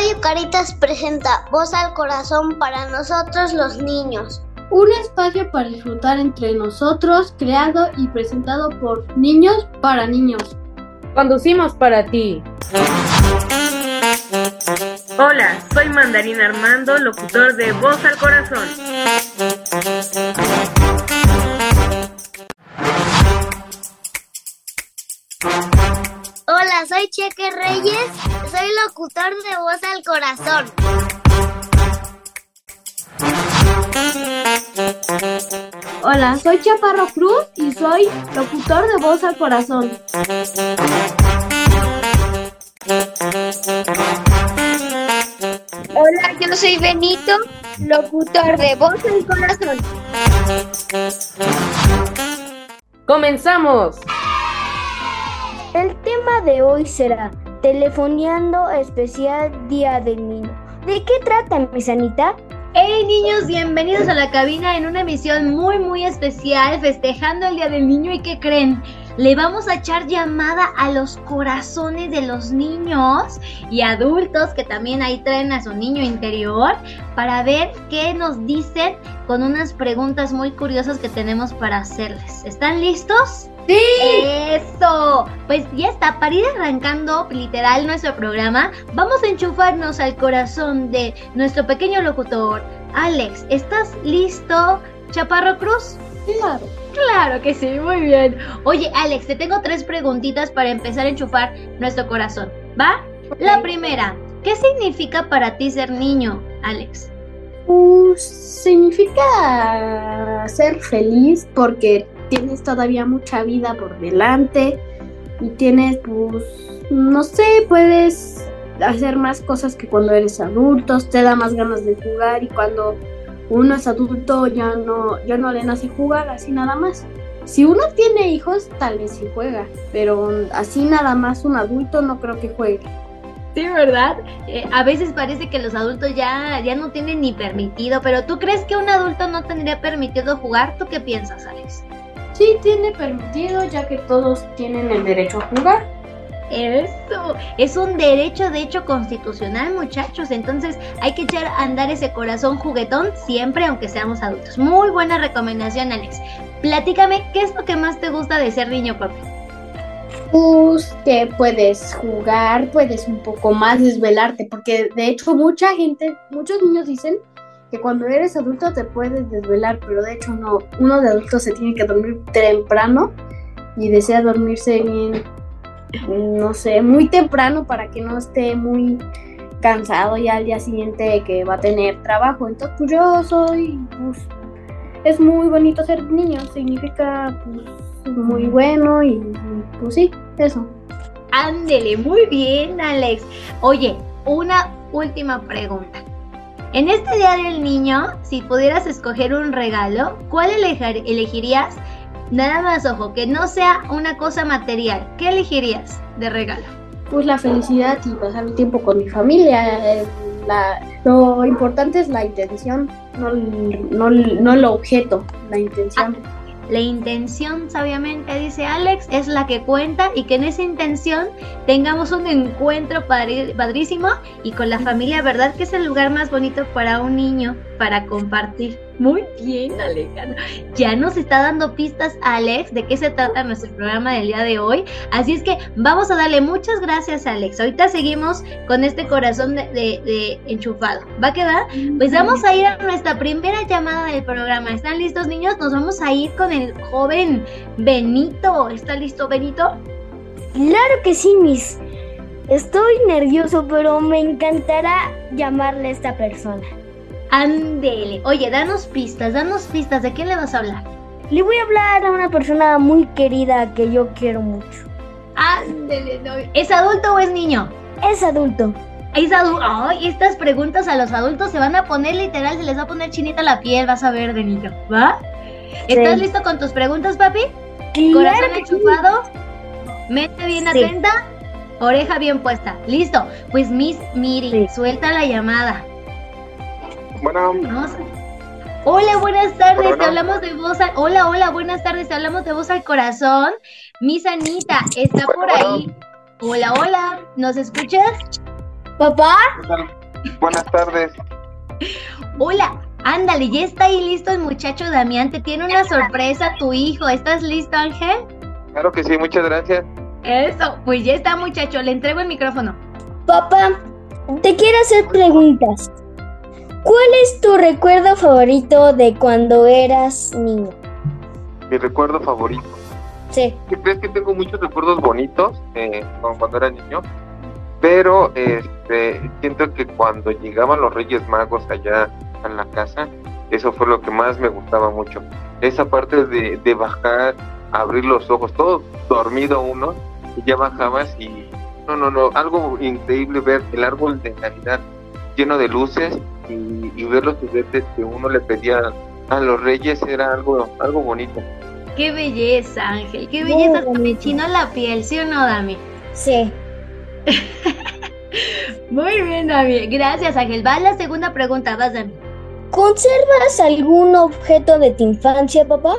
Radio Caritas presenta Voz al Corazón para nosotros los niños. Un espacio para disfrutar entre nosotros, creado y presentado por niños para niños. Conducimos para ti. Hola, soy Mandarín Armando, locutor de Voz al Corazón. Cheque Reyes, soy locutor de Voz al Corazón. Hola, soy Chaparro Cruz y soy locutor de Voz al Corazón. Hola, yo soy Benito, locutor de Voz al Corazón. ¡Comenzamos! De hoy será Telefoneando Especial Día del Niño. ¿De qué trata, mi sanita? Hey niños, bienvenidos a la cabina en una emisión muy muy especial festejando el Día del Niño y ¿qué creen? Le vamos a echar llamada a los corazones de los niños y adultos que también ahí traen a su niño interior para ver qué nos dicen con unas preguntas muy curiosas que tenemos para hacerles. ¿Están listos? ¡Sí! Eso, pues ya está, para ir arrancando literal nuestro programa, vamos a enchufarnos al corazón de nuestro pequeño locutor. Alex, ¿estás listo, Chaparro Cruz? Claro. Claro que sí, muy bien. Oye, Alex, te tengo tres preguntitas para empezar a enchufar nuestro corazón, ¿va? La primera, ¿qué significa para ti ser niño, Alex? Pues significa ser feliz porque tienes todavía mucha vida por delante y tienes, pues, no sé, puedes hacer más cosas que cuando eres adulto, te da más ganas de jugar y cuando uno es adulto ya no, ya no le nace jugar así nada más. Si uno tiene hijos, tal vez sí juega, pero así nada más un adulto no creo que juegue. Sí, ¿verdad? Eh, a veces parece que los adultos ya, ya no tienen ni permitido, pero ¿tú crees que un adulto no tendría permitido jugar? ¿Tú qué piensas, Alex? Sí tiene permitido ya que todos tienen el derecho a jugar. Eso, es un derecho de hecho constitucional, muchachos. Entonces hay que echar a andar ese corazón juguetón siempre, aunque seamos adultos. Muy buena recomendación, Alex. Platícame, ¿qué es lo que más te gusta de ser niño, papi? Pues que puedes jugar, puedes un poco más desvelarte, porque de hecho mucha gente, muchos niños dicen que cuando eres adulto te puedes desvelar, pero de hecho no, uno de adultos se tiene que dormir temprano y desea dormirse bien, no sé, muy temprano para que no esté muy cansado ya al día siguiente que va a tener trabajo. Entonces, pues yo soy, pues, es muy bonito ser niño, significa, pues, muy bueno y, pues sí, eso. Ándele, muy bien, Alex. Oye, una última pregunta. En este Día del Niño, si pudieras escoger un regalo, ¿cuál elegirías? Nada más, ojo, que no sea una cosa material. ¿Qué elegirías de regalo? Pues la felicidad y pasar el tiempo con mi familia. eh, la- lo importante es la intención, no, no, no el objeto, la intención. La intención, sabiamente, dice Alex, es la que cuenta y que en esa intención tengamos un encuentro padrísimo y con la familia, ¿verdad? Que es el lugar más bonito para un niño para compartir. Muy bien, Alejandro. Ya nos está dando pistas, Alex, de qué se trata nuestro programa del día de hoy. Así es que vamos a darle muchas gracias, Alex. Ahorita seguimos con este corazón de, de- de enchufado. ¿Va a quedar? Pues vamos a ir a nuestra primera llamada del programa. ¿Están listos, niños? Nos vamos a ir con el joven Benito. ¿Está listo, Benito? Claro que sí, Miss. Estoy nervioso, pero me encantará llamarle a esta persona. Ándele. Oye, danos pistas, danos pistas. ¿De quién le vas a hablar? Le voy a hablar a una persona muy querida que yo quiero mucho. Ándele. no. ¿Es adulto o es niño? Es adulto. Es adulto. Ay, estas preguntas a los adultos se van a poner literal, se les va a poner chinita la piel, vas a ver, Benito. ¿Va? ¿Estás listo con tus preguntas, papi? Claro Corazón sí. enchufado, mente bien Sí. atenta, oreja bien puesta. Listo. Pues Miss Miri, suelta la llamada. Bueno. Hola, buenas tardes. Te hablamos de voz al... Hola, hola, buenas tardes. Te hablamos de voz al corazón. Miss Anita está por Bueno, ahí. Hola, hola. ¿Nos escuchas? ¿Papá? Buenas tardes. Hola, ándale, ya está ahí listo el muchacho Damián. Te tiene una sorpresa tu hijo. ¿Estás listo, Ángel? Claro que sí, muchas gracias. Eso, pues ya está, muchacho. Le entrego el micrófono. Papá, te quiero hacer preguntas. ¿Cuál es tu recuerdo favorito de cuando eras niño? Mi recuerdo favorito. Sí. ¿Qué crees que tengo muchos recuerdos bonitos eh, cuando era niño? Pero este, siento que cuando llegaban los Reyes Magos allá a la casa, eso fue lo que más me gustaba mucho. Esa parte de, de bajar, abrir los ojos, todo dormido uno, y ya bajabas y no, no, no, algo increíble ver el árbol de Navidad lleno de luces y, y ver los juguetes que uno le pedía a los Reyes era algo, algo bonito. Qué belleza, Ángel. Qué belleza. Hasta me chinó la piel, ¿sí o no, Dami? Sí. Muy bien, Dami. Gracias, Ángel. Va la segunda pregunta, vas, Dami. ¿Conservas algún objeto de tu infancia, papá?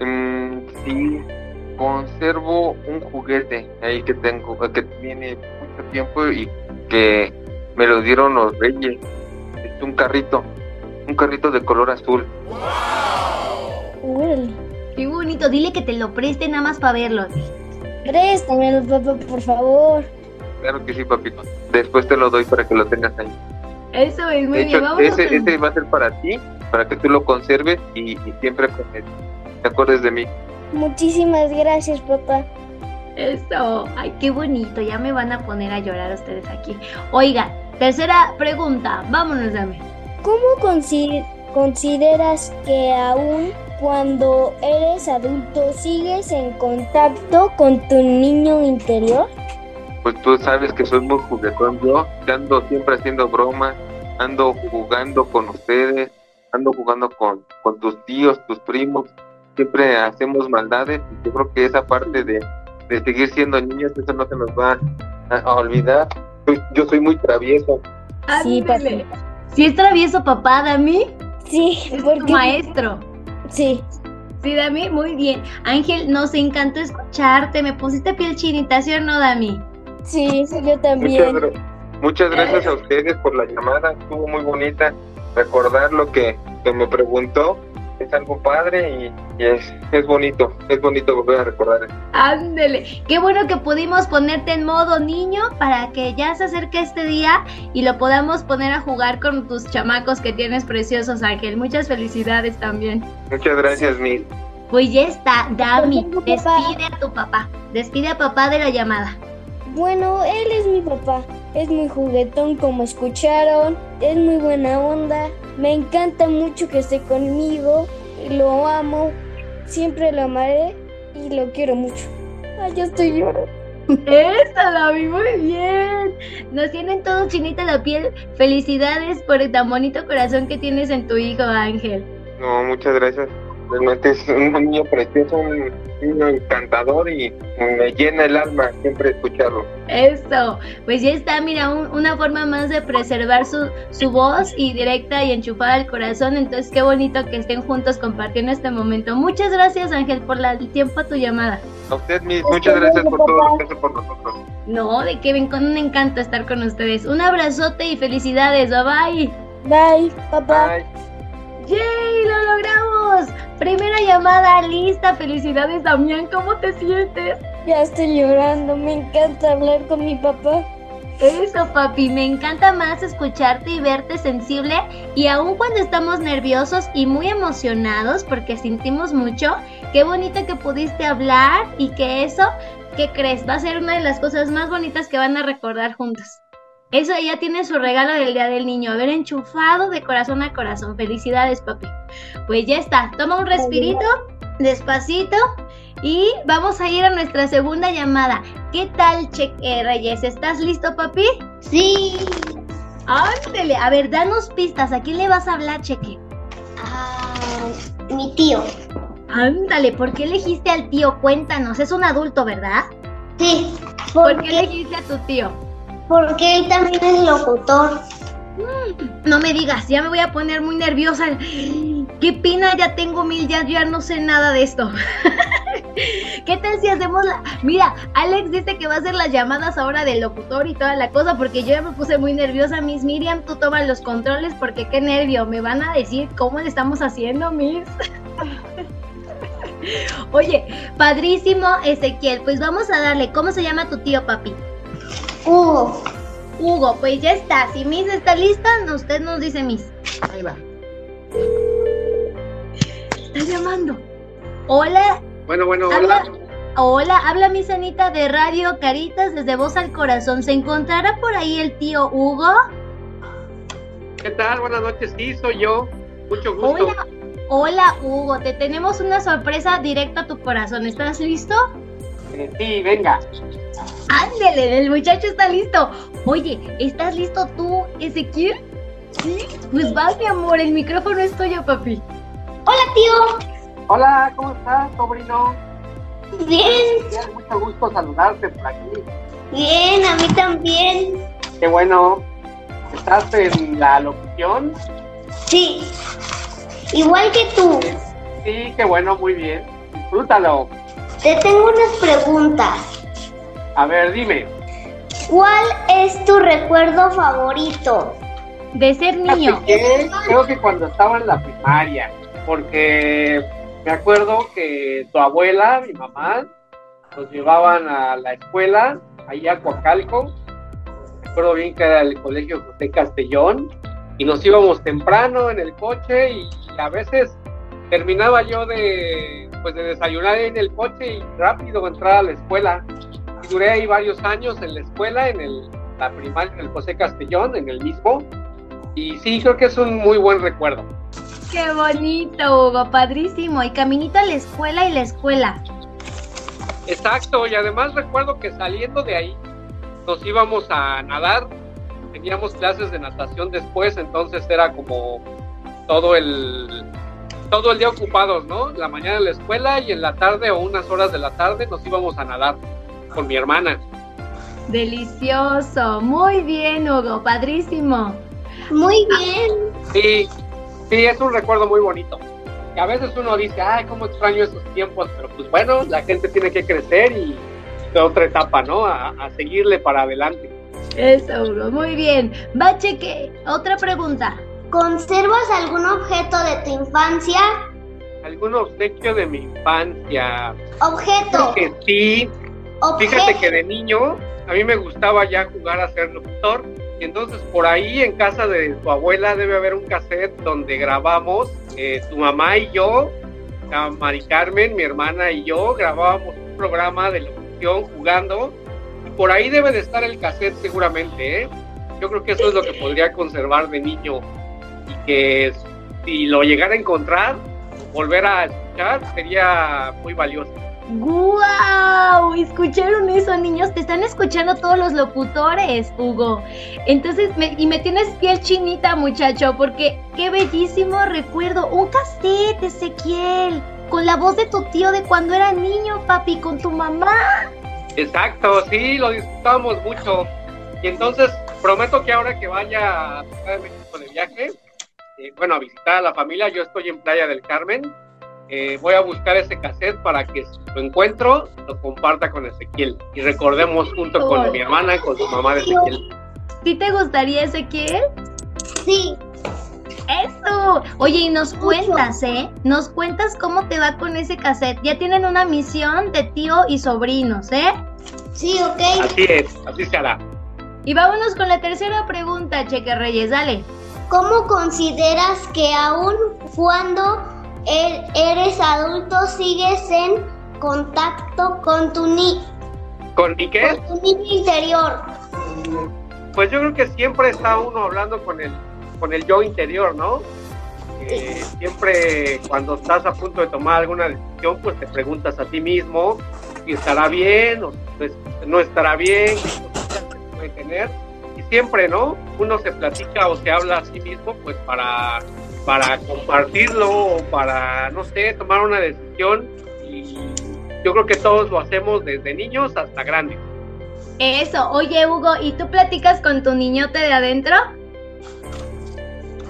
Mm, sí, conservo un juguete ahí que tengo, que tiene mucho tiempo y que me lo dieron los reyes. Un carrito, un carrito de color azul. Órale. Qué bonito. Dile que te lo preste nada más para verlo. Préstamelo, papá, por favor. Claro que sí, papito. Después te lo doy para que lo tengas ahí. Eso es muy De bien. hecho, ese, con- ese va a ser para ti, para que tú lo conserves y, y siempre te acuerdes de mí. Muchísimas gracias, papá. Eso. Ay, qué bonito. Ya me van a poner a llorar ustedes aquí. Oiga, tercera pregunta. Vámonos, Dami. ¿Cómo consi- consideras que aún cuando eres adulto sigues en contacto con tu niño interior? Pues tú sabes que soy muy juguetón yo, ando siempre haciendo bromas, ando jugando con ustedes, ando jugando con, con tus tíos, tus primos, siempre hacemos maldades y yo creo que esa parte de, de seguir siendo niños, eso no se nos va a, olvidar. Yo, yo soy muy travieso, Sí, Ándele. Si es travieso papá, Dami, Sí, es tu porque maestro. sí. Sí, Dami, muy bien. Ángel, nos encantó escucharte. Me pusiste piel chinita, ¿sí o no, Dami? Sí, yo Muchas, también. muchas gracias a ustedes por la llamada, estuvo muy bonita. Recordar lo que, que me preguntó es algo padre y, y es, es bonito, es bonito volver a recordar eso. Ándele. Qué bueno que pudimos ponerte en modo niño para que ya se acerque este día y lo podamos poner a jugar con tus chamacos que tienes preciosos, Ángel. Muchas felicidades también. Muchas gracias, Mil. Pues ya está, Dami. Despide a tu papá. Despide a papá de la llamada. Bueno, él es mi papá. Es muy juguetón, como escucharon. Es muy buena onda. Me encanta mucho que esté conmigo. Lo amo. Siempre lo amaré y lo quiero mucho. Ay, ya estoy llorando. Eso, Dami, muy bien. Nos tienen todos chinita la piel. Felicidades por el tan bonito corazón que tienes en tu hijo, Ángel. No, muchas gracias. Realmente es un niño precioso, un niño encantador y me llena el alma siempre escucharlo. Eso, pues ya está, mira, un- una forma más de preservar su, su voz y directa y enchufada al corazón. Entonces, qué bonito que estén juntos compartiendo este momento. Muchas gracias, Ángel, por la- el tiempo a tu llamada. A usted, Miss, muchas gracias por todo lo que hace por nosotros. No, de que ven con un encanto estar con ustedes. Un abrazote y felicidades. Bye bye. Bye, papá. Bye. ¡Yay! ¡Lo logramos! Primera llamada lista. Felicidades, Damián. ¿Cómo te sientes? Ya estoy llorando. Me encanta hablar con mi papá. Eso, papi, me encanta más escucharte y verte sensible y aun cuando estamos nerviosos y muy emocionados porque sentimos mucho, qué bonito que pudiste hablar y que eso, ¿qué crees? Va a ser una de las cosas más bonitas que van a recordar juntos. Eso ya tiene su regalo del Día del Niño, haber enchufado de corazón a corazón. Felicidades, papi. Pues ya está, toma un respirito, despacito y vamos a ir a nuestra segunda llamada. ¿Qué tal, Cheque Reyes? ¿Estás listo, papi? Sí. Ándele, a ver, danos pistas. ¿A quién le vas a hablar, Cheque? Ah, mi tío. Ándale, ¿por qué elegiste al tío? Cuéntanos, es un adulto, ¿verdad? Sí. ¿Por qué elegiste a tu tío? Porque él también es locutor. No me digas, ya me voy a poner muy nerviosa. ¿Qué pina? Ya tengo mil, ya, ya no sé nada de esto. ¿Qué tal si hacemos la... Mira, Alex dice que va a hacer las llamadas ahora del locutor y toda la cosa porque yo ya me puse muy nerviosa, Miss Miriam, tú tomas los controles porque qué nervio, me van a decir cómo le estamos haciendo, Miss. Oye, padrísimo Ezequiel, pues vamos a darle, ¿cómo se llama tu tío papi? Hugo. Hugo, pues ya está, si Miss está lista, usted nos dice Miss. Ahí va. Está llamando. Hola, Bueno, bueno, Habla- hola. Hola, habla mi Sanita de Radio Caritas desde Voz al Corazón. ¿Se encontrará por ahí el tío Hugo? ¿Qué tal? Buenas noches. Sí, soy yo. Mucho gusto. Hola, hola Hugo, te tenemos una sorpresa directa a tu corazón. ¿Estás listo? Eh, sí, venga. Ándele, el muchacho está listo. Oye, ¿estás listo tú, Ezequiel? Sí. Pues va, mi amor, el micrófono es tuyo, papi. Hola, tío. Hola, ¿cómo estás, sobrino? Bien, Bien, mucho gusto saludarte por aquí. bien, a mí también. Qué bueno. ¿Estás en la locución? Sí. Igual que tú. Sí, qué bueno, muy bien. Disfrútalo. Te tengo unas preguntas. A ver, dime. ¿Cuál es tu recuerdo favorito? De ser niño. Creo que cuando estaba en la primaria, porque me acuerdo que tu abuela, mi mamá, nos llevaban a la escuela, ahí a Coacalco. Me acuerdo bien que era el colegio José Castellón, y nos íbamos temprano en el coche y a veces terminaba yo de, pues de desayunar en el coche y rápido entrar a la escuela. Y duré ahí varios años en la escuela, en el, la primaria, en el José Castellón, en el mismo. Y sí, creo que es un muy buen recuerdo. Qué bonito, Hugo, padrísimo. Y caminito a la escuela y la escuela. Exacto, y además recuerdo que saliendo de ahí nos íbamos a nadar, teníamos clases de natación después, entonces era como todo el todo el día ocupados, ¿no? La mañana en la escuela y en la tarde o unas horas de la tarde nos íbamos a nadar con mi hermana. Delicioso. Muy bien, Hugo, padrísimo. Muy bien. Sí, sí, es un recuerdo muy bonito. Que a veces uno dice, ay, cómo extraño esos tiempos, pero pues bueno, la gente tiene que crecer y de otra etapa, ¿no? A, a seguirle para adelante. Eso, Hugo, muy bien. Va, cheque. Otra pregunta. ¿Conservas algún objeto de tu infancia? ¿Algún obsequio de mi infancia? Objeto. Creo que sí. Fíjate que de niño a mí me gustaba ya jugar a ser locutor. Y entonces por ahí en casa de tu abuela debe haber un cassette donde grabamos eh, tu mamá y yo, Mari Carmen, mi hermana y yo, grabábamos un programa de locución jugando. Y por ahí debe de estar el cassette seguramente, ¿eh? Yo creo que eso es lo que podría conservar de niño. Y que si lo llegara a encontrar, volver a escuchar, sería muy valioso. ¡Guau! ¿Escucharon eso, niños? Te están escuchando todos los locutores, Hugo. Entonces, y me tienes piel chinita, muchacho, porque qué bellísimo recuerdo. Un cassette, Ezequiel, con la voz de tu tío de cuando era niño, papi, con tu mamá. Exacto, sí, lo disfrutamos mucho. Y entonces prometo que ahora que vaya a México de viaje, eh, bueno, a visitar a la familia, yo estoy en Playa del Carmen, eh, voy a buscar ese cassette para que si lo encuentro, lo comparta con Ezequiel. Y recordemos junto con mi hermana, con su mamá de Ezequiel. ¿Sí te gustaría, Ezequiel? Sí. Eso. Oye, y nos cuentas, ¿eh? Nos cuentas cómo te va con ese cassette. Ya tienen una misión de tío y sobrinos, ¿eh? Sí, ok. Así es, así se hará. Y vámonos con la tercera pregunta, Cheque Reyes, dale. ¿Cómo consideras que aún cuando eres adulto sigues en contacto con tu, ni ¿Con mi qué? con tu niño interior? Pues yo creo que siempre está uno hablando con el, con el yo interior, ¿no? Eh, siempre cuando estás a punto de tomar alguna decisión, pues te preguntas a ti mismo si estará bien o pues, no estará bien, qué puede tener. Y siempre, ¿no? Uno se platica o se habla a sí mismo, pues para, para compartirlo o para, no sé, tomar una decisión. Y yo creo que todos lo hacemos desde niños hasta grandes. Eso, oye Hugo, ¿y tú platicas con tu niñote de adentro?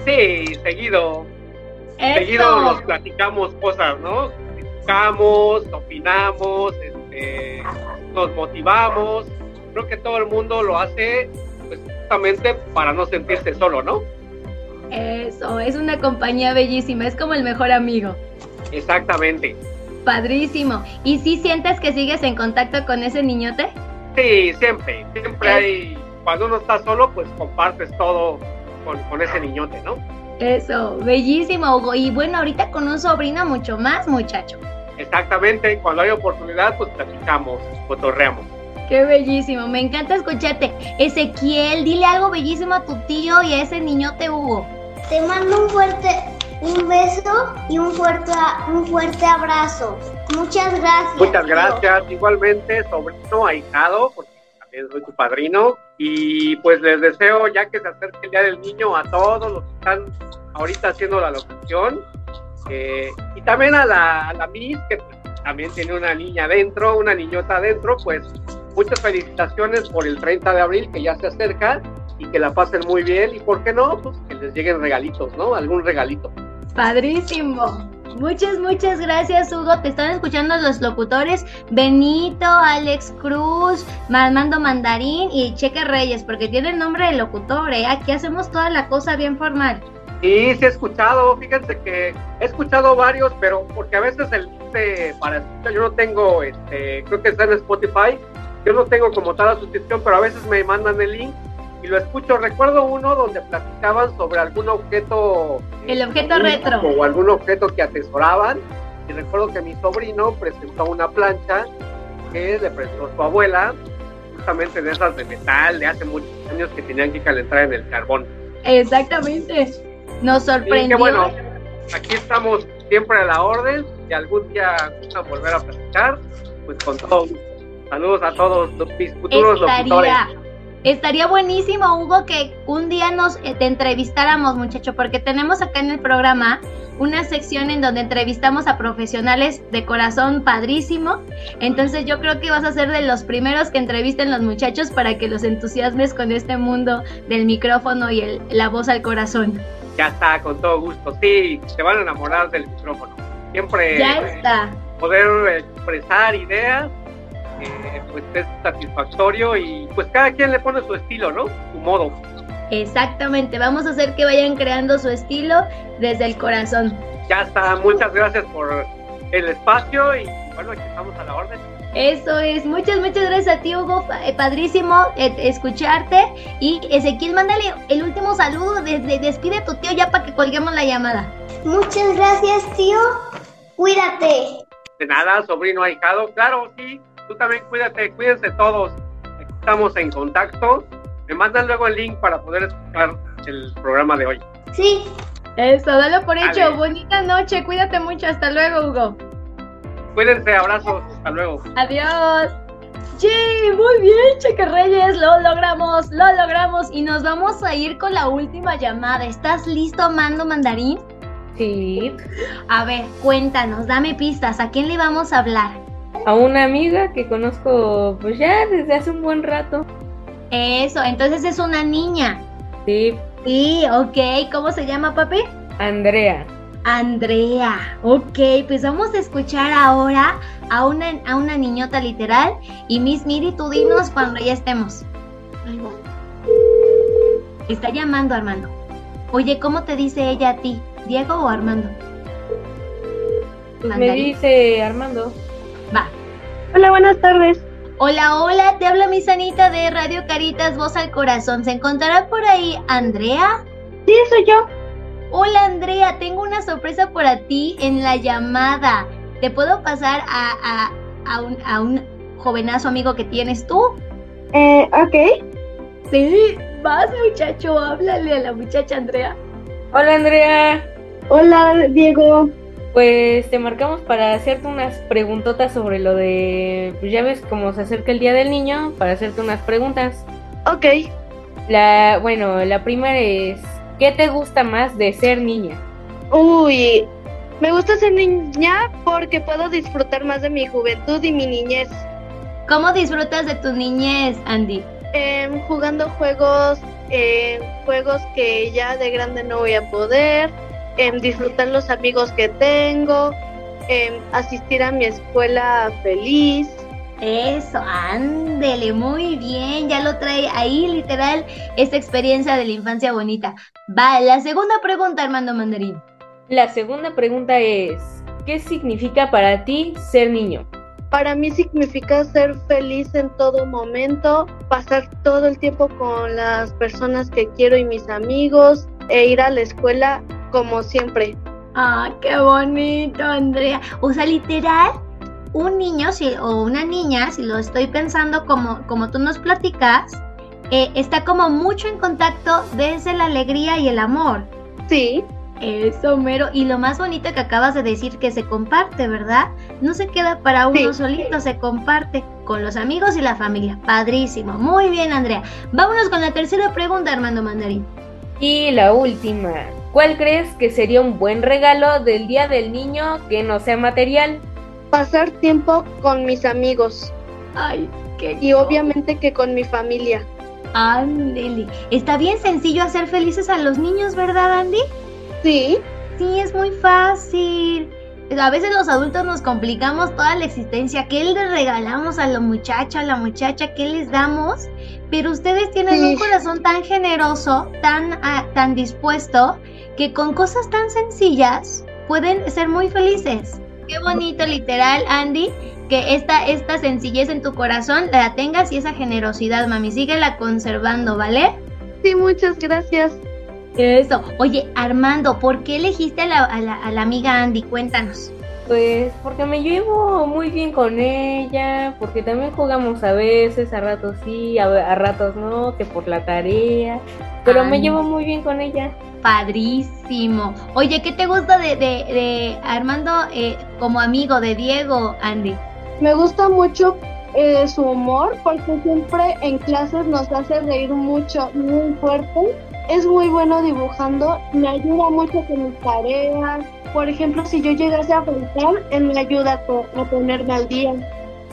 Sí, seguido. Seguido nos platicamos cosas, ¿no? platicamos, opinamos, este, nos motivamos. Creo que todo el mundo lo hace pues, justamente para no sentirse solo, ¿no? Eso, es una compañía bellísima, es como el mejor amigo. Exactamente. Padrísimo. ¿Y si sientes que sigues en contacto con ese niñote? Sí, siempre, siempre hay, cuando uno está solo, pues compartes todo con, con ese niñote, ¿no? Eso, bellísimo, Hugo. Y bueno, ahorita con un sobrino mucho más, muchacho. Exactamente, cuando hay oportunidad, pues platicamos, cotorreamos. Qué bellísimo, me encanta escucharte. Ezequiel, dile algo bellísimo a tu tío y a ese niñote Hugo. Te mando un fuerte un beso y un fuerte un fuerte abrazo. Muchas gracias. Muchas gracias, igualmente, sobrino, ahijado, porque también soy tu padrino. Y pues les deseo, ya que se acerque el Día del Niño, a todos los que están ahorita haciendo la locución. Eh, y también a la, a la Miss, que también tiene una niña adentro, una niñota adentro, pues muchas felicitaciones por el 30 de abril que ya se acerca y que la pasen muy bien y por qué no, pues que les lleguen regalitos, ¿no? Algún regalito. Padrísimo. Muchas, muchas gracias, Hugo. Te están escuchando los locutores Benito, Alex Cruz, Armando Mandarín y Cheque Reyes, porque tienen nombre de locutor, ¿eh? Aquí hacemos toda la cosa bien formal. Sí, sí he escuchado, fíjense que he escuchado varios, pero porque a veces el link para escuchar, yo no tengo, este, creo que está en Spotify, yo no tengo como tal la suscripción, pero a veces me mandan el link y lo escucho. Recuerdo uno donde platicaban sobre algún objeto. El objeto retro. O algún objeto que atesoraban. Y recuerdo que mi sobrino presentó una plancha que le prestó su abuela, justamente de esas de metal de hace muchos años que tenían que calentar en el carbón. Exactamente. Nos sorprendió. Y bueno, aquí estamos siempre a la orden. Si algún día gustan volver a platicar, pues con todo Saludos a todos mis futuros locutores. Estaría buenísimo, Hugo, que un día nos eh, te entrevistáramos, muchacho, porque tenemos acá en el programa una sección en donde entrevistamos a profesionales de corazón padrísimo. Entonces yo creo que vas a ser de los primeros que entrevisten los muchachos para que los entusiasmes con este mundo del micrófono y el, la voz al corazón. Ya está, con todo gusto. Sí, se van a enamorar del micrófono. Siempre ya está. poder expresar ideas eh, pues es satisfactorio y pues cada quien le pone su estilo, ¿no? Su modo. Exactamente, vamos a hacer que vayan creando su estilo desde el corazón. Ya está, muchas gracias por el espacio y bueno, aquí estamos a la orden. Eso es, muchas, muchas gracias a ti Hugo, eh, padrísimo eh, escucharte y Ezequiel, mándale el último saludo, desde, despide a tu tío ya para que colguemos la llamada. Muchas gracias tío, cuídate. De nada, sobrino ahijado, claro, sí, tú también cuídate, cuídense todos. Estamos en contacto. Me mandan luego el link para poder escuchar el programa de hoy. Sí. Eso, dalo por hecho. Bonita noche, cuídate mucho. Hasta luego, Hugo. Cuídense, abrazos. Hasta luego. Adiós. Sí, muy bien, Cheque Reyes, lo logramos, lo logramos y nos vamos a ir con la última llamada. ¿Estás listo, Mando Mandarín? Sí. A ver, cuéntanos, dame pistas, ¿a quién le vamos a hablar? A una amiga que conozco pues ya desde hace un buen rato. Eso, entonces es una niña. Sí. Sí, ok. ¿Cómo se llama, papi? Andrea. Andrea, ok, pues vamos a escuchar ahora a una, a una niñota literal y Miss Miri, tú dinos cuando ya estemos. Está llamando Armando. Oye, ¿cómo te dice ella a ti? ¿Diego o Armando? Me dice Armando. Hola, buenas tardes. Hola, hola, te habla mi sanita de Radio Caritas Voz al Corazón. ¿Se encontrará por ahí Andrea? Sí, soy yo. Hola Andrea, tengo una sorpresa para ti en la llamada. ¿Te puedo pasar a, a, un, a un jovenazo amigo que tienes tú? Eh, ok. Sí, vas muchacho, háblale a la muchacha Andrea. Hola Andrea. Hola Diego. Pues te marcamos para hacerte unas preguntotas sobre lo de, pues ya ves cómo se acerca el Día del Niño, para hacerte unas preguntas. Ok. La, bueno, la primera es, ¿qué te gusta más de ser niña? Uy, me gusta ser niña porque puedo disfrutar más de mi juventud y mi niñez. ¿Cómo disfrutas de tu niñez, Andy? Eh, jugando juegos, eh, juegos que ya de grande no voy a poder en disfrutar los amigos que tengo, em, asistir a mi escuela feliz. Eso, ándele, muy bien, ya lo trae ahí literal esta experiencia de la infancia bonita. Va, la segunda pregunta, Armando Mandarín. La segunda pregunta es, ¿qué significa para ti ser niño? Para mí significa ser feliz en todo momento, pasar todo el tiempo con las personas que quiero y mis amigos e ir a la escuela como siempre. Ah, qué bonito, Andrea. O sea, literal, un niño si, o una niña, si lo estoy pensando como, como tú nos platicas, eh, está como mucho en contacto desde la alegría y el amor. Sí. Eso, mero. Y lo más bonito que acabas de decir que se comparte, ¿verdad? No se queda para uno Sí. solito, se comparte con los amigos y la familia. Padrísimo. Muy bien, Andrea. Vámonos con la tercera pregunta, Armando Mandarín. Y la última, ¿cuál crees que sería un buen regalo del Día del Niño que no sea material? Pasar tiempo con mis amigos Ay, qué y obviamente que con mi familia. Ándele. Está bien sencillo hacer felices a los niños, ¿verdad, Andy? Sí, Sí, es muy fácil. A veces los adultos nos complicamos toda la existencia. ¿Qué le regalamos a la muchacha, a la muchacha? ¿Qué les damos? Pero ustedes tienen Sí. un corazón tan generoso, tan, ah, tan dispuesto, que con cosas tan sencillas pueden ser muy felices. Qué bonito, literal, Andy, que esta, esta sencillez en tu corazón la tengas y esa generosidad, mami. Síguela conservando, ¿vale? sí, muchas gracias. Eso. Oye, Armando, ¿por qué elegiste a la, a la- a la amiga Andy? Cuéntanos. Pues porque me llevo muy bien con ella, porque también jugamos a veces, a ratos sí, a, a ratos no, que por la tarea, pero me llevo muy bien con ella. Padrísimo. Oye, ¿qué te gusta de, de- de Armando eh, como amigo de Diego, Andy? Me gusta mucho eh, su humor porque siempre en clases nos hace reír mucho, muy fuerte. Es muy bueno dibujando, me ayuda mucho con mis tareas. Por ejemplo, si yo llegase a faltar, él me ayuda a, po- a ponerme al día.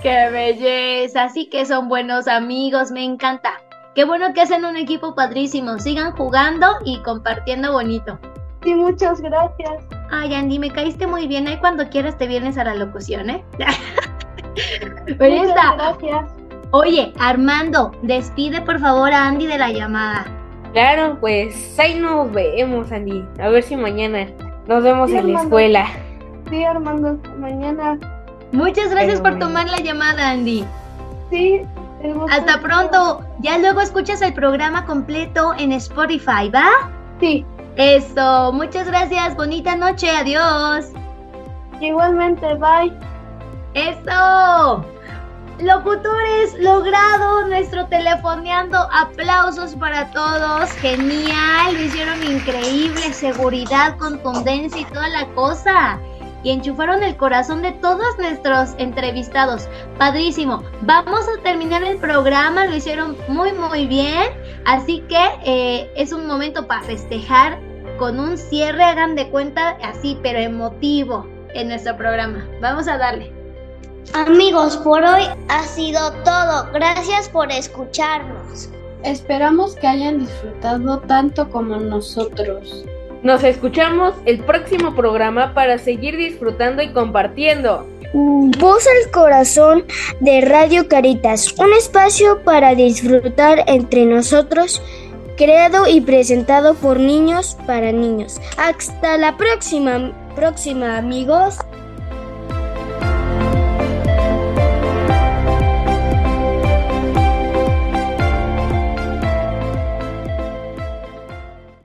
¡Qué belleza! Sí que son buenos amigos, me encanta. Qué bueno que hacen un equipo padrísimo. Sigan jugando y compartiendo bonito. Sí, muchas gracias. Ay, Andy, me caíste muy bien. Ahí cuando quieras te vienes a la locución, ¿eh? Pero Muchas esta- gracias. Oye, Armando, despide por favor a Andy de la llamada. Claro, pues ahí nos vemos, Andy. A ver si mañana nos vemos Sí, en la escuela. Sí, Armando, mañana. Muchas gracias Pero por tomar la llamada, Andy. Sí. Hasta pronto. Ya luego escuchas el programa completo en Spotify, ¿va? Sí, Eso. Muchas gracias. Bonita noche. Adiós. igualmente, bye. Eso. Locutores, logrado nuestro telefoneando. Aplausos para todos. Genial. Lo hicieron increíble. Seguridad, contundencia y toda la cosa. Y enchufaron el corazón de todos nuestros entrevistados. Padrísimo. Vamos a terminar el programa. Lo hicieron muy, muy bien. Así que eh, es un momento para festejar con un cierre, hagan de cuenta, así, pero emotivo en nuestro programa. Vamos a darle. Amigos, por hoy ha sido todo. Gracias por escucharnos. Esperamos que hayan disfrutado tanto como nosotros. Nos escuchamos el próximo programa para seguir disfrutando y compartiendo. Voz al corazón de Radio Caritas, un espacio para disfrutar entre nosotros, creado y presentado por niños para niños. Hasta la próxima, próxima amigos.